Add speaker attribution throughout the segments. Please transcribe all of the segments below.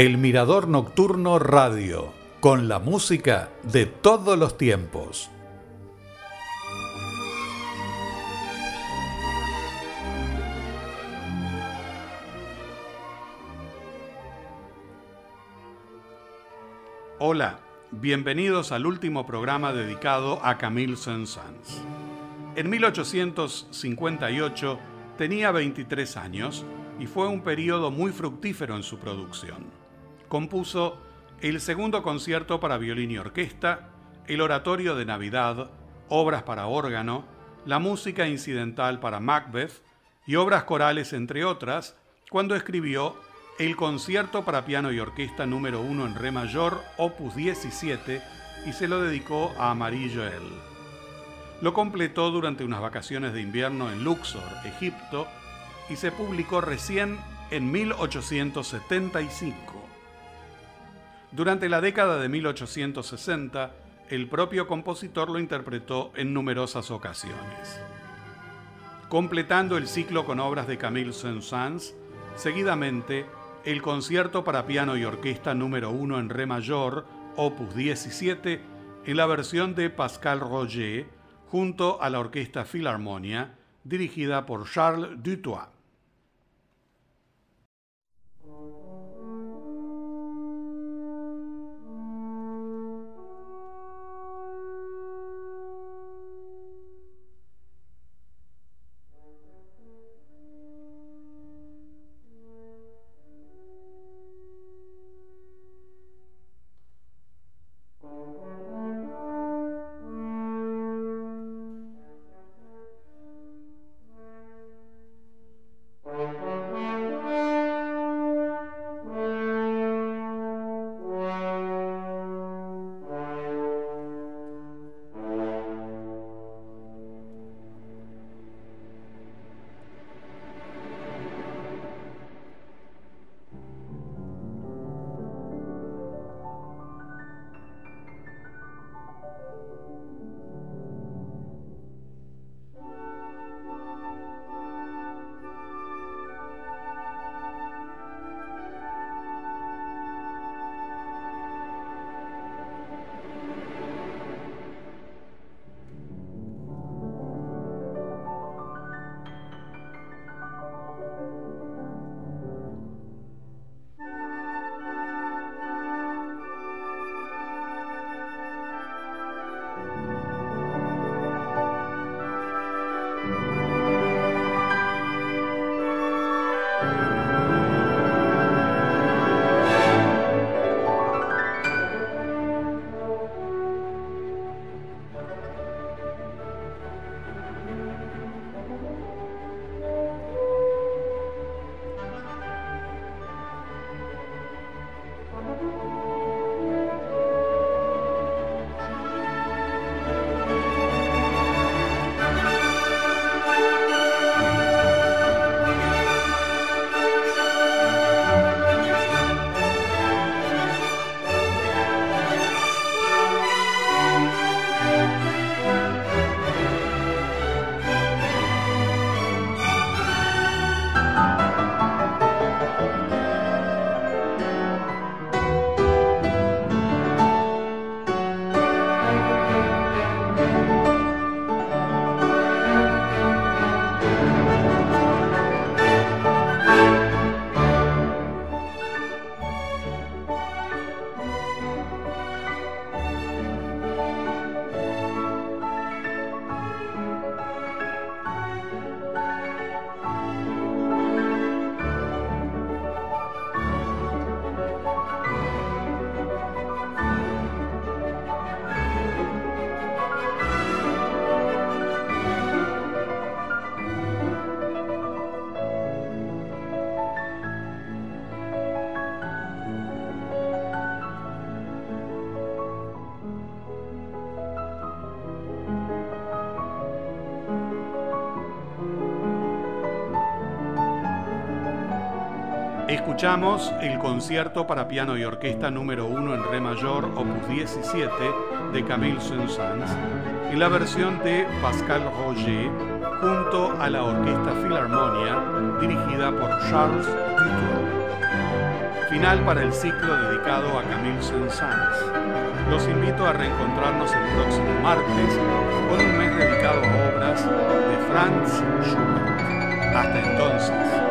Speaker 1: El Mirador Nocturno Radio, con la música de todos los tiempos.
Speaker 2: Hola, bienvenidos al último programa dedicado a Camille Saint-Saëns. En 1858 tenía 23 años y fue un periodo muy fructífero en su producción compuso el segundo concierto para violín y orquesta, el oratorio de Navidad, obras para órgano, la música incidental para Macbeth y obras corales, entre otras, cuando escribió el concierto para piano y orquesta número 1 en re mayor, opus 17, y se lo dedicó a Marie Joël. Lo completó durante unas vacaciones de invierno en Luxor, Egipto, y se publicó recién en 1875. Durante la década de 1860, el propio compositor lo interpretó en numerosas ocasiones. Completando el ciclo con obras de Camille Saint-Saëns, seguidamente el concierto para piano y orquesta número 1 en re mayor, opus 17, en la versión de Pascal Roger, junto a la Orquesta Philharmonia, dirigida por Charles Dutoit. Escuchamos el concierto para piano y orquesta número 1 en re mayor, opus 17, de Camille Saint-Saëns, en la versión de Pascal Roger, junto a la Orquesta Philharmonia, dirigida por Charles Dutour. Final para el ciclo dedicado a Camille Saint-Saëns. Los invito a reencontrarnos el próximo martes con un mes dedicado a obras de Franz Schubert. Hasta entonces.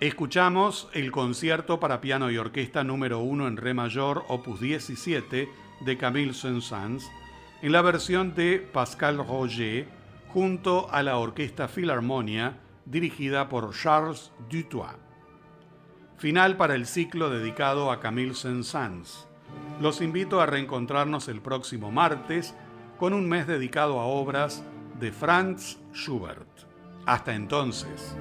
Speaker 2: Escuchamos el concierto para piano y orquesta número 1 en re mayor, opus 17, de Camille Saint-Saëns, en la versión de Pascal Roger, junto a la Orquesta Filarmonia, dirigida por Charles Dutoit. Final para el ciclo dedicado a Camille Saint-Saëns. Los invito a reencontrarnos el próximo martes con un mes dedicado a obras de Franz Schubert. Hasta entonces.